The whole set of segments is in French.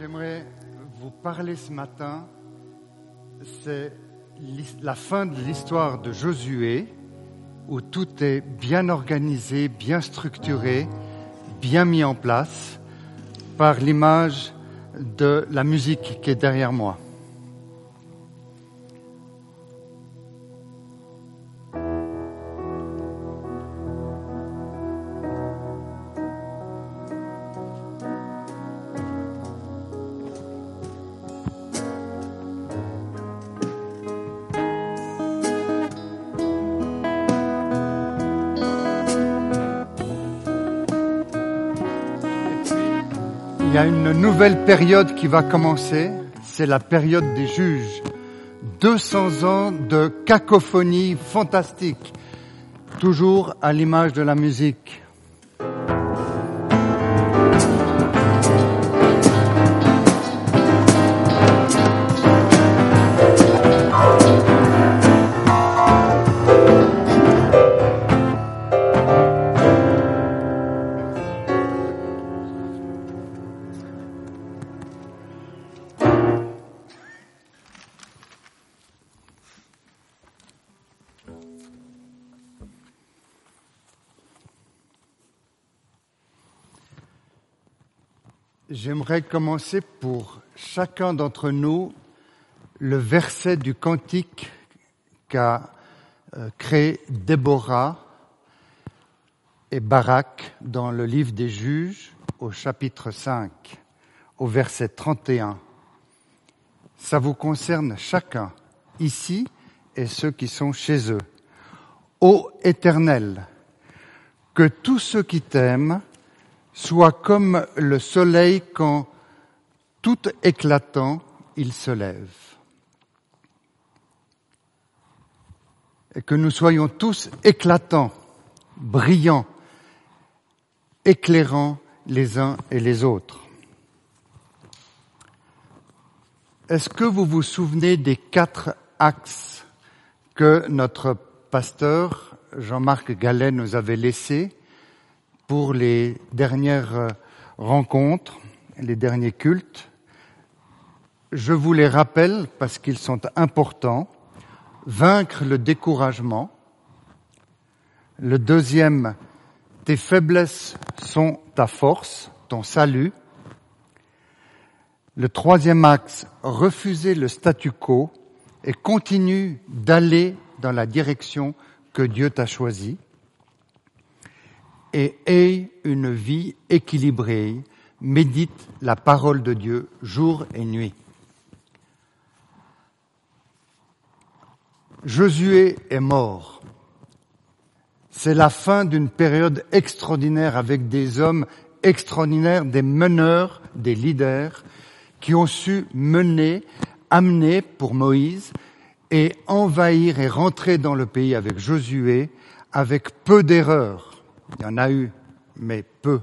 j'aimerais vous parler ce matin, c'est la fin de l'histoire de Josué, où tout est bien organisé, bien structuré, bien mis en place par l'image de la musique qui est derrière moi. Il y a une nouvelle période qui va commencer, c'est la période des juges. 200 ans de cacophonie fantastique, toujours à l'image de la musique. J'aimerais commencer pour chacun d'entre nous le verset du cantique qu'a euh, créé Déborah et Barak dans le livre des juges au chapitre 5, au verset 31. Ça vous concerne chacun, ici et ceux qui sont chez eux. Ô Éternel, que tous ceux qui t'aiment soit comme le soleil quand, tout éclatant, il se lève. Et que nous soyons tous éclatants, brillants, éclairants les uns et les autres. Est-ce que vous vous souvenez des quatre axes que notre pasteur Jean-Marc Gallet nous avait laissés pour les dernières euh, rencontres, les derniers cultes. Je vous les rappelle parce qu'ils sont importants. Vaincre le découragement. Le deuxième, tes faiblesses sont ta force, ton salut. Le troisième axe, refuser le statu quo et continue d'aller dans la direction que Dieu t'a choisie et aie une vie équilibrée, médite la parole de Dieu jour et nuit. Josué est mort. C'est la fin d'une période extraordinaire avec des hommes extraordinaires, des meneurs, des leaders qui ont su mener, amener pour Moïse et envahir et rentrer dans le pays avec Josué avec peu d'erreurs il y en a eu, mais peu.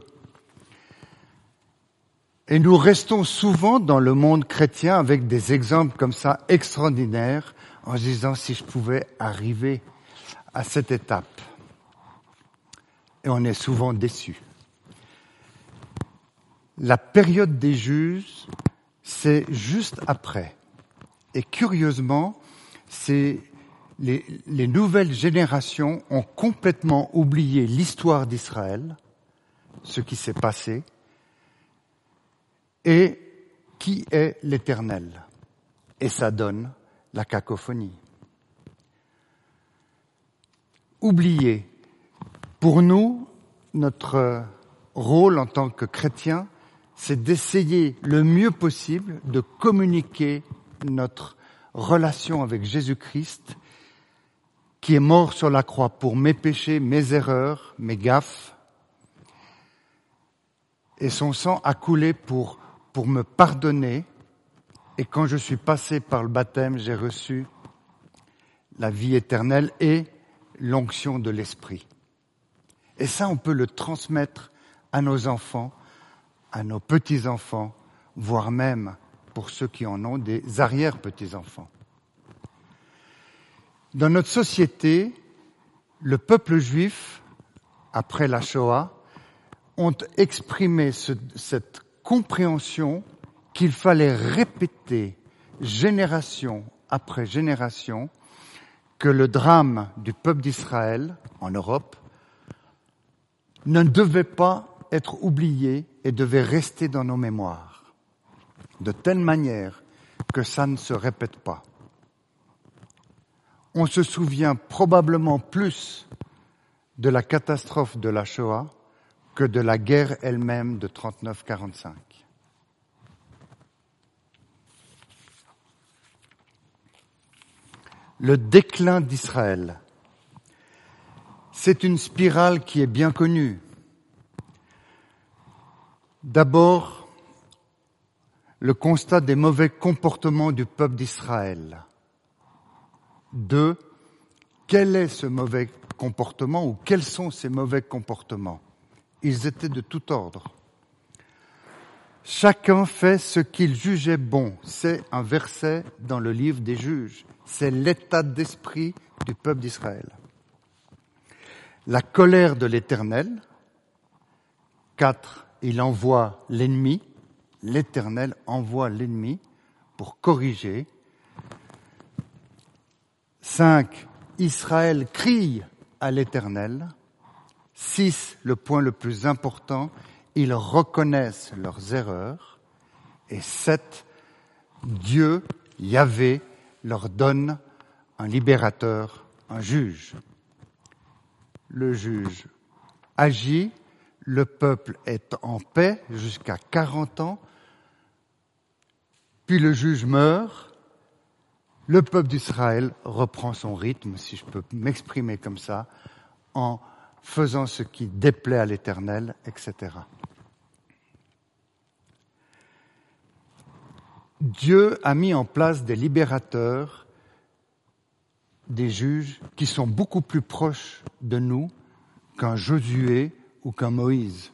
Et nous restons souvent dans le monde chrétien avec des exemples comme ça extraordinaires en se disant si je pouvais arriver à cette étape. Et on est souvent déçu. La période des juges, c'est juste après. Et curieusement, c'est les, nouvelles générations ont complètement oublié l'histoire d'Israël, ce qui s'est passé, et qui est l'Éternel. Et ça donne la cacophonie. Oublier. Pour nous, notre rôle en tant que chrétien, c'est d'essayer le mieux possible de communiquer notre relation avec Jésus-Christ qui est mort sur la croix pour mes péchés, mes erreurs, mes gaffes, et son sang a coulé pour, pour me pardonner, et quand je suis passé par le baptême, j'ai reçu la vie éternelle et l'onction de l'Esprit. Et ça, on peut le transmettre à nos enfants, à nos petits-enfants, voire même pour ceux qui en ont des arrière-petits-enfants. Dans notre société, le peuple juif, après la Shoah, ont exprimé ce, cette compréhension qu'il fallait répéter génération après génération que le drame du peuple d'Israël en Europe ne devait pas être oublié et devait rester dans nos mémoires, de telle manière que ça ne se répète pas. On se souvient probablement plus de la catastrophe de la Shoah que de la guerre elle-même de 39-45. Le déclin d'Israël. C'est une spirale qui est bien connue. D'abord, le constat des mauvais comportements du peuple d'Israël. Deux, quel est ce mauvais comportement ou quels sont ces mauvais comportements Ils étaient de tout ordre. Chacun fait ce qu'il jugeait bon. C'est un verset dans le livre des juges. C'est l'état d'esprit du peuple d'Israël. La colère de l'Éternel. Quatre, il envoie l'ennemi. L'Éternel envoie l'ennemi pour corriger. Cinq, Israël crie à l'Éternel. Six, le point le plus important, ils reconnaissent leurs erreurs. Et sept, Dieu, Yahvé, leur donne un libérateur, un juge. Le juge agit, le peuple est en paix jusqu'à 40 ans, puis le juge meurt, le peuple d'Israël reprend son rythme, si je peux m'exprimer comme ça, en faisant ce qui déplaît à l'Éternel, etc. Dieu a mis en place des libérateurs, des juges qui sont beaucoup plus proches de nous qu'un Josué ou qu'un Moïse.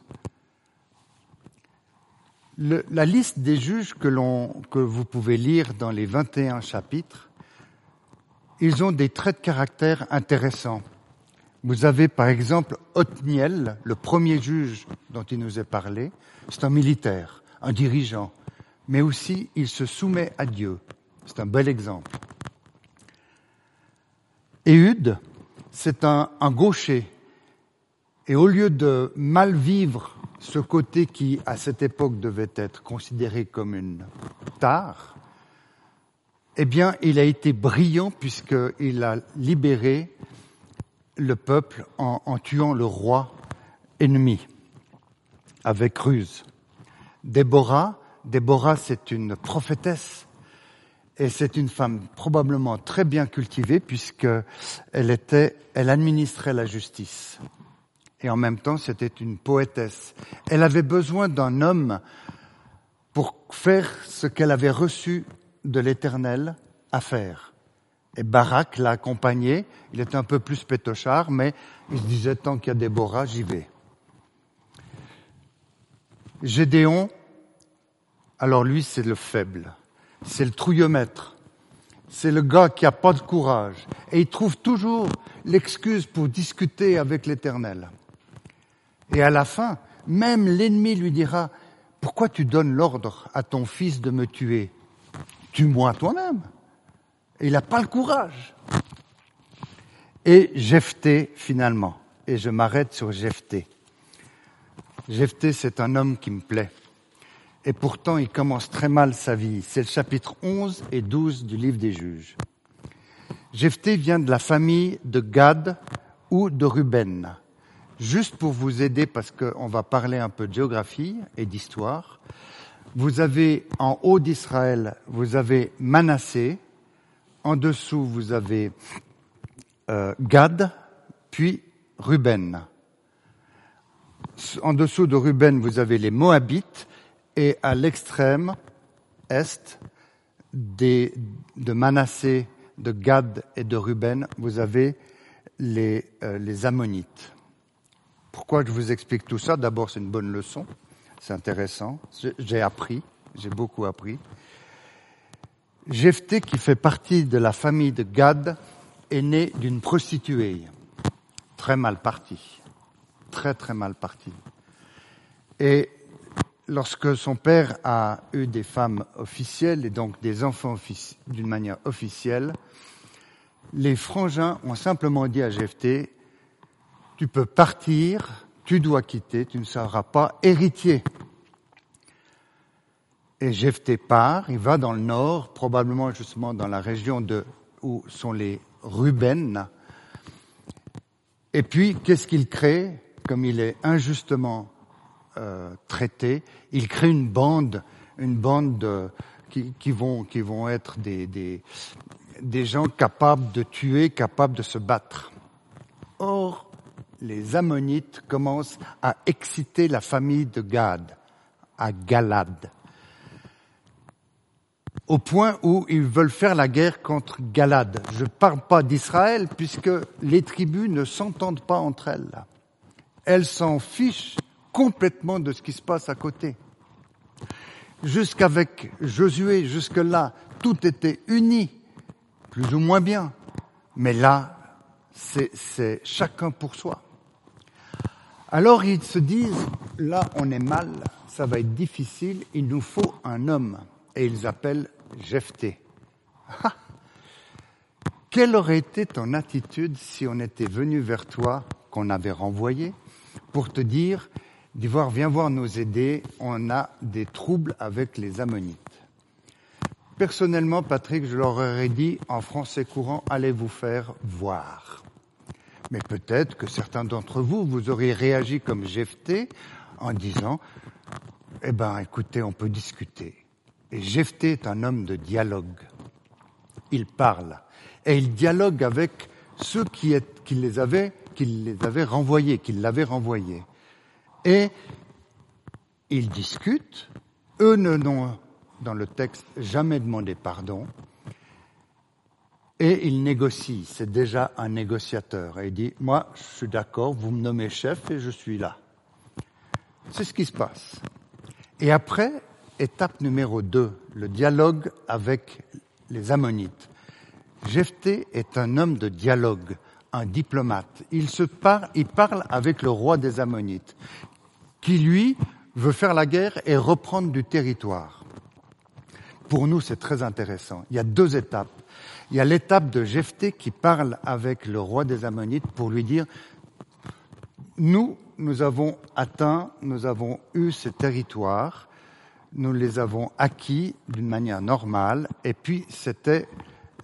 La liste des juges que, que vous pouvez lire dans les 21 chapitres, ils ont des traits de caractère intéressants. Vous avez par exemple Othniel, le premier juge dont il nous est parlé, c'est un militaire, un dirigeant, mais aussi il se soumet à Dieu. C'est un bel exemple. Éhude, c'est un, un gaucher. Et au lieu de mal vivre ce côté qui, à cette époque, devait être considéré comme une tare, eh bien, il a été brillant puisqu'il a libéré le peuple en, tuant le roi ennemi avec ruse. Déborah, Déborah, c'est une prophétesse et c'est une femme probablement très bien cultivée puisqu'elle était, elle administrait la justice. Et en même temps, c'était une poétesse. Elle avait besoin d'un homme pour faire ce qu'elle avait reçu de l'Éternel à faire. Et Barak l'a accompagné. Il était un peu plus pétochard, mais il se disait tant qu'il y a Déborah, j'y vais. Gédéon, alors lui, c'est le faible. C'est le trouillomètre. C'est le gars qui a pas de courage. Et il trouve toujours l'excuse pour discuter avec l'éternel. Et à la fin, même l'ennemi lui dira, pourquoi tu donnes l'ordre à ton fils de me tuer? Tue-moi toi-même. Il n'a pas le courage. Et Jephthé, finalement. Et je m'arrête sur Jephthé. Jephthé, c'est un homme qui me plaît et pourtant il commence très mal sa vie. C'est le chapitre 11 et 12 du livre des juges. Jephthé vient de la famille de Gad ou de Ruben. Juste pour vous aider, parce qu'on va parler un peu de géographie et d'histoire, vous avez en haut d'Israël, vous avez Manassé, en dessous vous avez euh, Gad, puis Ruben. En dessous de Ruben, vous avez les Moabites, et à l'extrême est de Manassé, de Gad et de Ruben, vous avez les, euh, les Ammonites. Pourquoi je vous explique tout ça? D'abord, c'est une bonne leçon, c'est intéressant. J'ai appris, j'ai beaucoup appris. Jephthé, qui fait partie de la famille de Gad, est né d'une prostituée, très mal partie, très très mal partie. Et lorsque son père a eu des femmes officielles et donc des enfants d'une manière officielle, les frangins ont simplement dit à Jephthé, tu peux partir, tu dois quitter, tu ne seras pas héritier. Et Jephthé part, il va dans le nord, probablement justement dans la région de, où sont les Ruben. Et puis, qu'est-ce qu'il crée Comme il est injustement euh, traité, il crée une bande, une bande de, qui, qui, vont, qui vont être des, des, des gens capables de tuer, capables de se battre. Or, les Ammonites commencent à exciter la famille de Gad, à Galad au point où ils veulent faire la guerre contre Galad. Je ne parle pas d'Israël puisque les tribus ne s'entendent pas entre elles. Elles s'en fichent complètement de ce qui se passe à côté. Jusqu'avec Josué, jusque-là, tout était uni, plus ou moins bien. Mais là, c'est chacun pour soi. Alors ils se disent, là on est mal, ça va être difficile, il nous faut un homme et ils appellent Jephthé. Ah Quelle aurait été ton attitude si on était venu vers toi, qu'on avait renvoyé, pour te dire, d'Ivoire, viens voir nous aider, on a des troubles avec les Ammonites. Personnellement, Patrick, je leur aurais dit en français courant, allez vous faire voir. Mais peut-être que certains d'entre vous, vous auriez réagi comme Jephthé en disant, eh ben, écoutez, on peut discuter. Et Jephthé est un homme de dialogue. Il parle. Et il dialogue avec ceux qui, les avaient, qui les renvoyés, qui l'avaient renvoyé. Et ils discutent. Eux ne n'ont, dans le texte, jamais demandé pardon. Et il négocie. C'est déjà un négociateur. Et il dit, moi, je suis d'accord, vous me nommez chef et je suis là. C'est ce qui se passe. Et après, Étape numéro 2, le dialogue avec les Ammonites. Jephthé est un homme de dialogue, un diplomate. Il se parle, il parle avec le roi des Ammonites, qui lui veut faire la guerre et reprendre du territoire. Pour nous, c'est très intéressant. Il y a deux étapes. Il y a l'étape de Jephthé qui parle avec le roi des Ammonites pour lui dire, nous, nous avons atteint, nous avons eu ce territoire, nous les avons acquis d'une manière normale, et puis c'était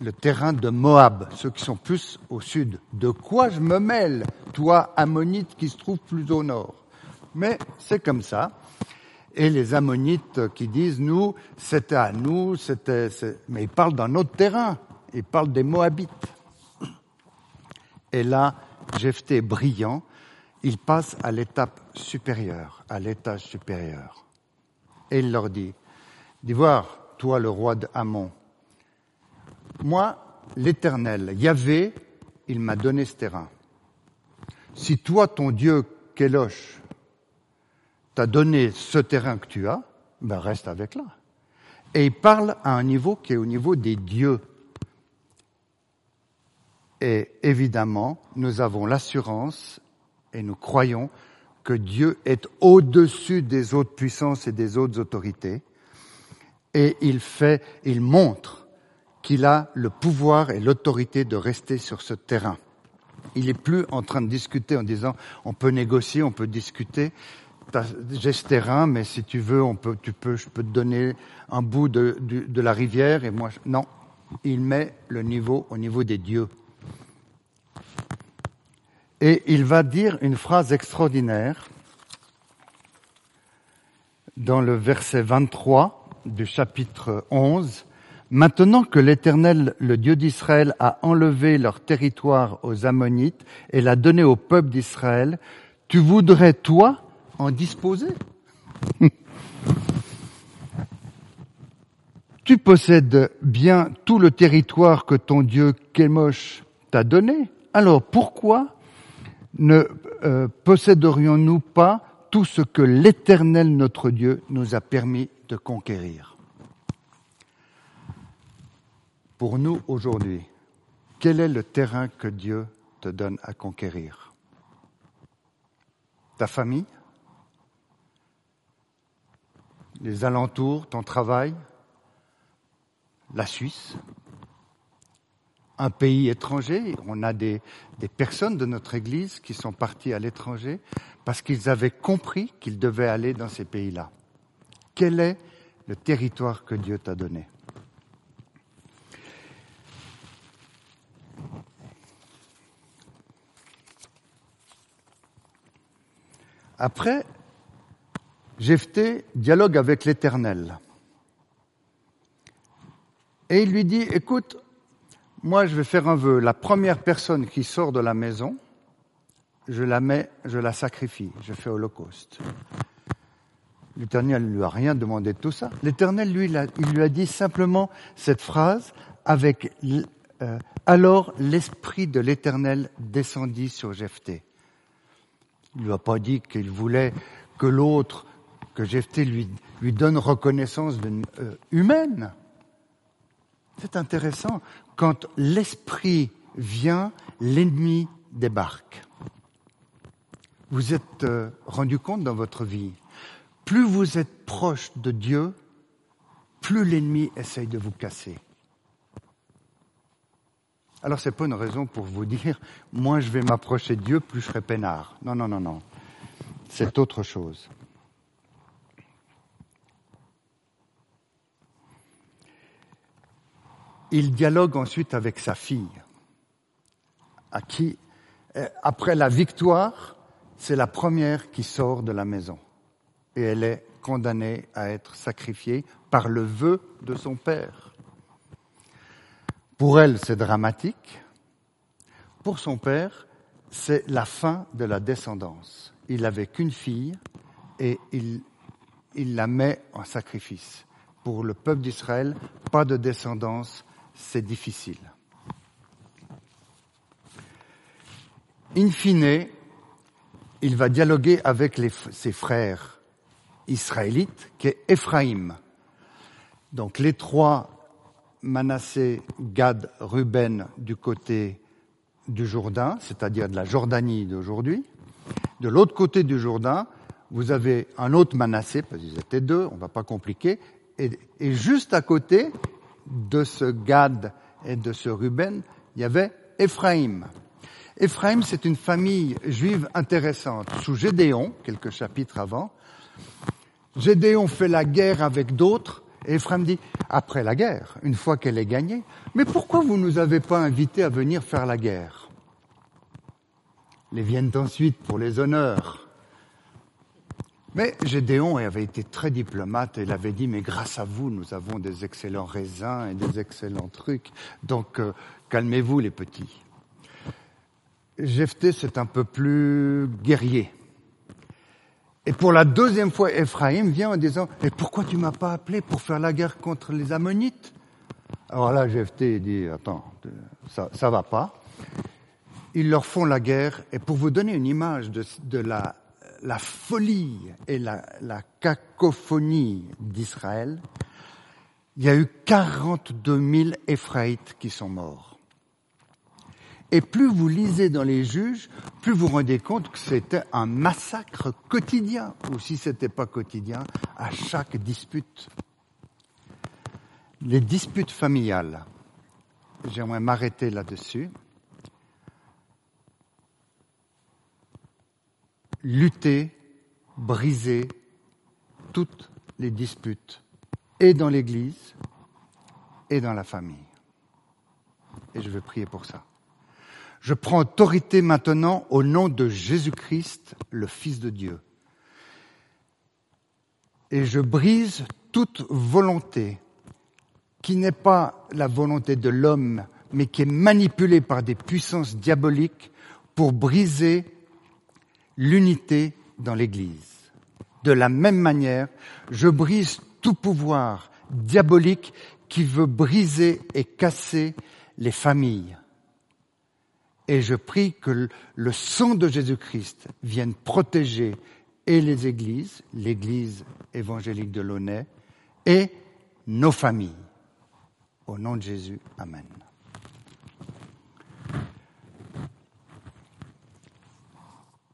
le terrain de Moab, ceux qui sont plus au sud. De quoi je me mêle, toi, Ammonites qui se trouve plus au nord? Mais c'est comme ça. Et les Ammonites qui disent, nous, c'était à nous, c'était... Mais ils parlent d'un autre terrain, ils parlent des Moabites. Et là, Jephthé brillant, il passe à l'étape supérieure, à l'étage supérieur. Et il leur dit, voir, toi le roi d'Amon, moi, l'Éternel, Yahvé, il m'a donné ce terrain. Si toi, ton Dieu, Kéloche, t'a donné ce terrain que tu as, ben reste avec là. Et il parle à un niveau qui est au niveau des dieux. Et évidemment, nous avons l'assurance et nous croyons que Dieu est au-dessus des autres puissances et des autres autorités. Et il fait, il montre qu'il a le pouvoir et l'autorité de rester sur ce terrain. Il n'est plus en train de discuter en disant on peut négocier, on peut discuter. J'ai ce terrain, mais si tu veux, on peut, tu peux, je peux te donner un bout de, de, de la rivière et moi, non. Il met le niveau au niveau des dieux. Et il va dire une phrase extraordinaire dans le verset 23 du chapitre 11. Maintenant que l'Éternel, le Dieu d'Israël, a enlevé leur territoire aux Ammonites et l'a donné au peuple d'Israël, tu voudrais, toi, en disposer? Tu possèdes bien tout le territoire que ton Dieu Kémosh t'a donné. Alors pourquoi ne euh, posséderions-nous pas tout ce que l'Éternel notre Dieu nous a permis de conquérir? Pour nous aujourd'hui, quel est le terrain que Dieu te donne à conquérir? Ta famille? Les alentours, ton travail, la Suisse, un pays étranger. On a des, personnes de notre Église qui sont parties à l'étranger parce qu'ils avaient compris qu'ils devaient aller dans ces pays-là. Quel est le territoire que Dieu t'a donné? Après, Jephthé dialogue avec l'Éternel. Et il lui dit, écoute, moi je vais faire un vœu. La première personne qui sort de la maison, je la mets, je la sacrifie, je fais holocauste. L'Éternel ne lui a rien demandé de tout ça. L'Éternel, lui, il lui a dit simplement cette phrase avec euh, alors l'esprit de l'Éternel descendit sur Jephthé. Il lui a pas dit qu'il voulait que l'autre, que Jephthé lui, lui donne reconnaissance euh, humaine. C'est intéressant. Quand l'esprit vient, l'ennemi débarque. Vous êtes euh, rendu compte dans votre vie, plus vous êtes proche de Dieu, plus l'ennemi essaye de vous casser. Alors c'est pas une raison pour vous dire, moins je vais m'approcher de Dieu, plus je serai peinard. Non, non, non, non. C'est autre chose. Il dialogue ensuite avec sa fille, à qui, euh, après la victoire, c'est la première qui sort de la maison. Et elle est condamnée à être sacrifiée par le vœu de son père. Pour elle, c'est dramatique. Pour son père, c'est la fin de la descendance. Il n'avait qu'une fille et il, il la met en sacrifice. Pour le peuple d'Israël, pas de descendance, c'est difficile. In fine, il va dialoguer avec ses frères israélites, qui est Éphraïm. Donc les trois Manassé, Gad, Ruben du côté du Jourdain, c'est-à-dire de la Jordanie d'aujourd'hui. De l'autre côté du Jourdain, vous avez un autre Manassé, parce qu'ils étaient deux, on ne va pas compliquer, et, et, juste à côté de ce Gad et de ce Ruben, il y avait Éphraïm. Éphraïm, c'est une famille juive intéressante. Sous Gédéon, quelques chapitres avant, Gédéon fait la guerre avec d'autres, et Ephraim dit, après la guerre, une fois qu'elle est gagnée, mais pourquoi vous ne nous avez pas invités à venir faire la guerre? Les viennent ensuite pour les honneurs. Mais Gédéon avait été très diplomate et il avait dit, mais grâce à vous, nous avons des excellents raisins et des excellents trucs, donc euh, calmez-vous les petits. Jephthé, c'est un peu plus guerrier. Et pour la deuxième fois, Ephraim vient en disant, mais pourquoi tu m'as pas appelé pour faire la guerre contre les Ammonites? Alors là, Jephthé dit, attends, ça, ça va pas. Ils leur font la guerre, et pour vous donner une image de, de la, la, folie et la, cacophonie d'Israël, il y a eu 42 000 Éphraïtes qui sont morts. Et plus vous lisez dans les juges, plus vous vous rendez compte que c'était un massacre quotidien, ou si ce n'était pas quotidien, à chaque dispute. Les disputes familiales, j'aimerais m'arrêter là-dessus. Lutter, briser toutes les disputes, et dans l'Église, et dans la famille. Et je veux prier pour ça. Je prends autorité maintenant au nom de Jésus-Christ, le Fils de Dieu. Et je brise toute volonté qui n'est pas la volonté de l'homme, mais qui est manipulée par des puissances diaboliques pour briser l'unité dans l'Église. De la même manière, je brise tout pouvoir diabolique qui veut briser et casser les familles, et je prie que le sang de Jésus-Christ vienne protéger et les églises, l'église évangélique de Launay, et nos familles. Au nom de Jésus, Amen.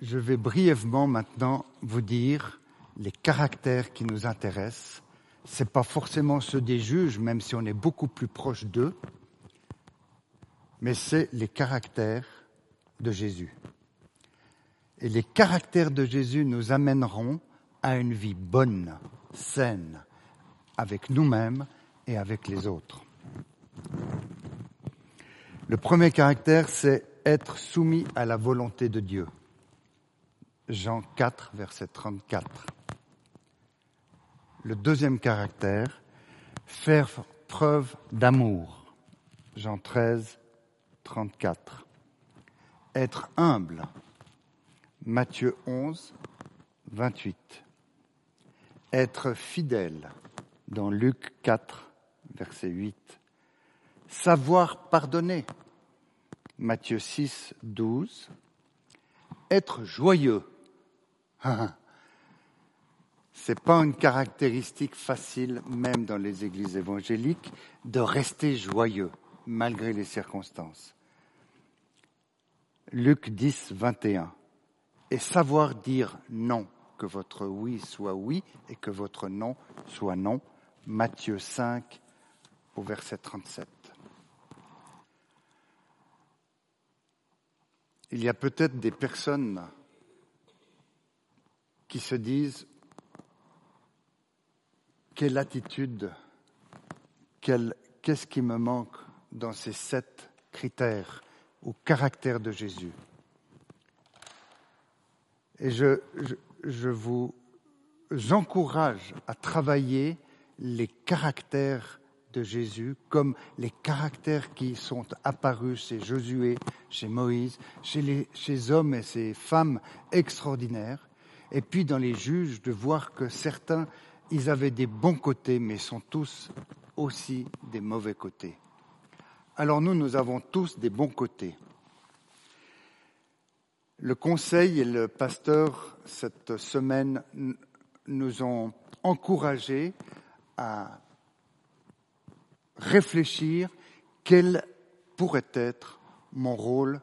Je vais brièvement maintenant vous dire les caractères qui nous intéressent. C'est pas forcément ceux des juges, même si on est beaucoup plus proche d'eux, mais c'est les caractères de Jésus. Et les caractères de Jésus nous amèneront à une vie bonne, saine, avec nous-mêmes et avec les autres. Le premier caractère, c'est être soumis à la volonté de Dieu. Jean 4, verset 34. Le deuxième caractère, faire preuve d'amour. Jean 13, 34. Être humble. Matthieu 11, 28. Être fidèle. Dans Luc 4, verset 8. Savoir pardonner. Matthieu 6, 12. Être joyeux. C'est pas une caractéristique facile, même dans les églises évangéliques, de rester joyeux malgré les circonstances. Luc 10, 21. Et savoir dire non, que votre oui soit oui et que votre non soit non. Matthieu 5 au verset 37. Il y a peut-être des personnes qui se disent quelle attitude, qu'est-ce qui me manque dans ces sept critères ou caractères de Jésus? Et je, vous encourage à travailler les caractères de Jésus comme les caractères qui sont apparus chez Josué, chez Moïse, chez les hommes et ces femmes extraordinaires, et puis dans les juges de voir que certains, ils avaient des bons côtés, mais sont tous aussi des mauvais côtés. Alors nous, nous avons tous des bons côtés. Le conseil et le pasteur, cette semaine, nous ont encouragés à réfléchir quel pourrait être mon rôle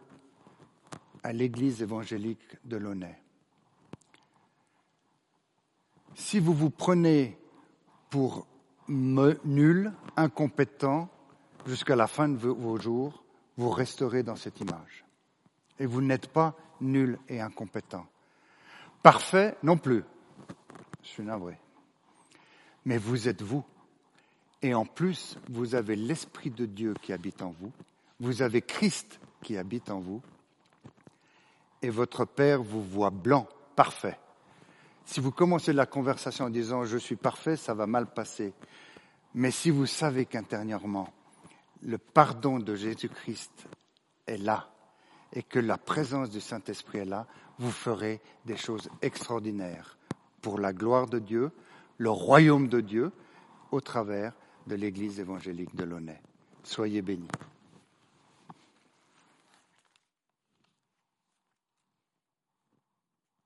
à l'Église évangélique de Launay. Si vous vous prenez pour nul, incompétent, jusqu'à la fin de vos jours, vous resterez dans cette image. Et vous n'êtes pas nul et incompétent. Parfait non plus. Je suis navré. Mais vous êtes vous. Et en plus, vous avez l'Esprit de Dieu qui habite en vous, vous avez Christ qui habite en vous, et votre Père vous voit blanc, parfait. Si vous commencez la conversation en disant je suis parfait, ça va mal passer. Mais si vous savez qu'intérieurement, le pardon de Jésus-Christ est là et que la présence du Saint-Esprit est là, vous ferez des choses extraordinaires pour la gloire de Dieu, le royaume de Dieu, au travers de l'Église évangélique de Launay. Soyez bénis.